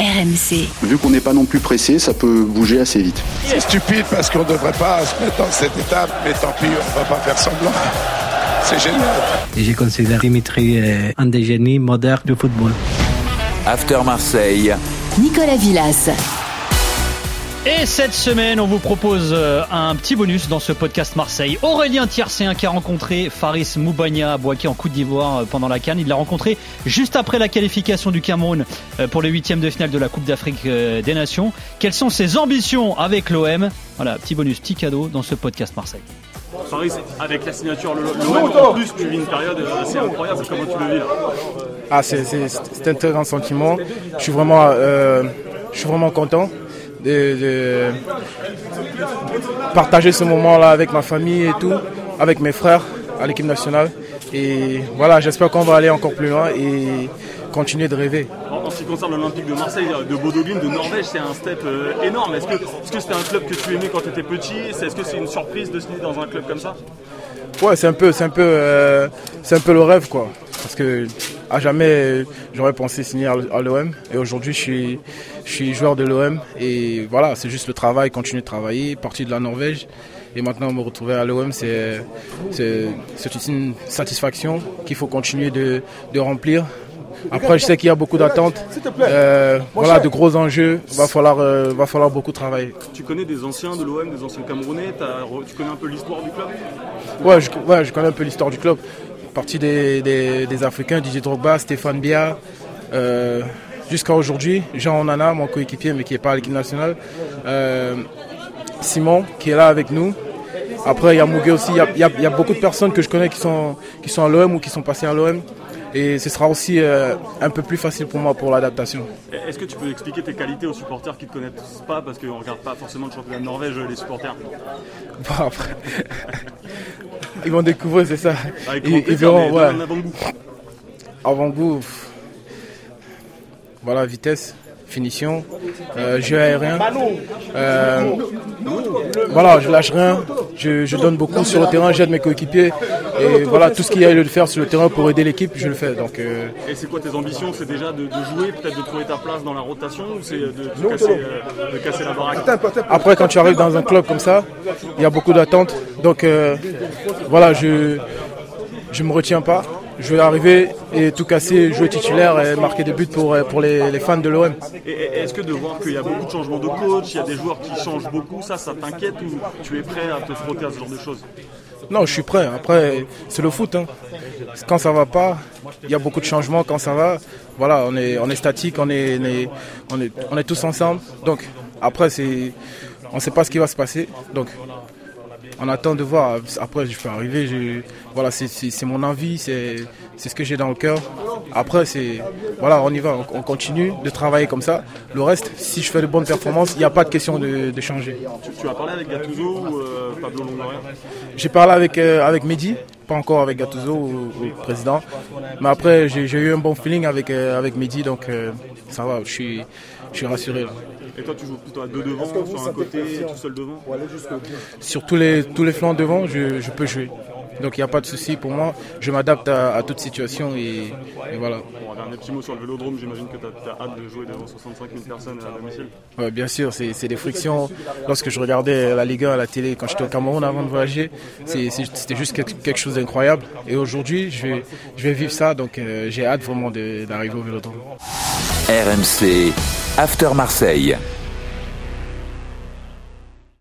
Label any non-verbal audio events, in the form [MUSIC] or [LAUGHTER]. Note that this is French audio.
RMC. Vu qu'on n'est pas non plus pressé, ça peut bouger assez vite. C'est stupide parce qu'on ne devrait pas se mettre dans cette étape, mais tant pis, on ne va pas faire semblant. C'est génial. Et j'ai considéré Dimitri euh, un des génies modernes du football. After Marseille. Nicolas Villas. Et cette semaine, on vous propose euh, un petit bonus dans ce podcast Marseille. Aurélien Tiercéen qui a rencontré Faris Moubania à Boaké en Côte d'Ivoire euh, pendant la Cannes. Il l'a rencontré juste après la qualification du Cameroun euh, pour les huitièmes de finale de la Coupe d'Afrique des Nations. Quelles sont ses ambitions avec l'OM Voilà, petit bonus, petit cadeau dans ce podcast Marseille. Faris, avec la signature l'OM, en plus, tu vis une période assez incroyable. Comment tu le vis là? Ah, c'est un très grand sentiment. Je suis vraiment, je suis vraiment content de, partager ce moment-là avec ma famille et tout, avec mes frères à l'équipe nationale. Et voilà, j'espère qu'on va aller encore plus loin et continuer de rêver. En, ce qui concerne l'Olympique de Marseille, de Bodoglin, de Norvège, c'est un step euh, énorme. Est-ce que c'était un club que tu aimais quand tu étais petit Est-ce que c'est une surprise de se signer dans un club comme ça? Ouais, c'est un peu, c'est un peu, euh, c'est un peu le rêve quoi. Parce que à jamais j'aurais pensé signer à l'OM et aujourd'hui je suis, je suis joueur de l'OM et voilà, c'est juste le travail, continuer de travailler, partir de la Norvège. Et maintenant me retrouver à l'OM, c'est, c'est, une satisfaction qu'il faut continuer de, de remplir. Après, je sais qu'il y a beaucoup d'attentes. Euh, voilà, de gros enjeux. Va falloir, euh, va falloir beaucoup travailler. Tu connais des anciens de l'OM, des anciens Camerounais? Tu connais un peu l'histoire du club? Ouais je, ouais, je connais un peu l'histoire du club. Partie des, des, Africains, Didier Drogba, Stéphane Bia, euh, jusqu'à aujourd'hui, Jean Onana, mon coéquipier, mais qui n'est pas à l'équipe nationale, euh, Simon, qui est là avec nous. Après, il y a Mouguet aussi, il y a, beaucoup de personnes que je connais qui sont, qui sont à l'OM ou qui sont passées à l'OM. Et ce sera aussi euh, un peu plus facile pour moi pour l'adaptation. Est-ce que tu peux expliquer tes qualités aux supporters qui ne te connaissent pas? Parce qu'on ne regarde pas forcément le championnat de Norvège, les supporters. Bon, après. [LAUGHS] ils vont découvrir, c'est ça. Ah, ils, ils verront, ouais. avant-goût. Avant-goût. Voilà, vitesse finition, euh, jeu aérien. Euh, voilà, je lâche rien, je, donne beaucoup sur le terrain, j'aide mes coéquipiers. Et voilà, tout ce qu'il y a à le faire sur le terrain pour aider l'équipe, je le fais. Donc, euh, Et c'est quoi tes ambitions? C'est déjà de, jouer, peut-être de trouver ta place dans la rotation ou c'est de, casser, de, casser, la baraque? Après, quand tu arrives dans un club comme ça, il y a beaucoup d'attentes. Donc voilà, je je me retiens pas je vais arriver et tout casser, jouer titulaire et marquer des buts pour, pour les, fans de l'OM. Est-ce que de voir qu'il y a beaucoup de changements de coach, il y a des joueurs qui changent beaucoup, ça, ça t'inquiète ou tu es prêt à te frotter à ce genre de choses? Non, je suis prêt. Après, c'est le foot. Hein. Quand ça va pas, il y a beaucoup de changements. Quand ça va, voilà, on est, on est statique, on est, on est, on est, tous ensemble. Donc, après, c'est, on ne sait pas ce qui va se passer. Donc, on attend de voir. Après, je peux arriver. voilà, c'est mon envie, c'est ce que j'ai dans le cœur. Après, c'est voilà, on y va, on, continue de travailler comme ça. Le reste, si je fais de bonnes performances, il n'y a pas de question de, changer. Tu, as parlé avec Gattuso ou euh, Pablo Longoria? J'ai parlé avec, euh, avec Mehdi, pas encore avec Gattuso ou, président. Mais après, j'ai eu un bon feeling avec, euh, avec Mehdi, donc ça va, je suis, je suis rassuré. Là. Et toi, tu joues plutôt à deux devant, sur un côté, tout seul devant? Sur tous les, tous les flancs devant, je, je peux jouer. Donc il n'y a pas de souci pour moi. Je m'adapte à, toute situation et, voilà. Bon, un dernier petit mot sur le vélodrome. J'imagine que tu as, hâte de jouer devant 65 000 personnes à domicile. Ouais, bien sûr, c'est des frictions. Lorsque je regardais la Ligue 1 à la télé quand j'étais au Cameroun avant de voyager, c'était juste quelque chose d'incroyable. Et aujourd'hui, je vais, je vais vivre ça. Donc euh, j'ai hâte vraiment d'arriver au vélodrome. RMC After Marseille.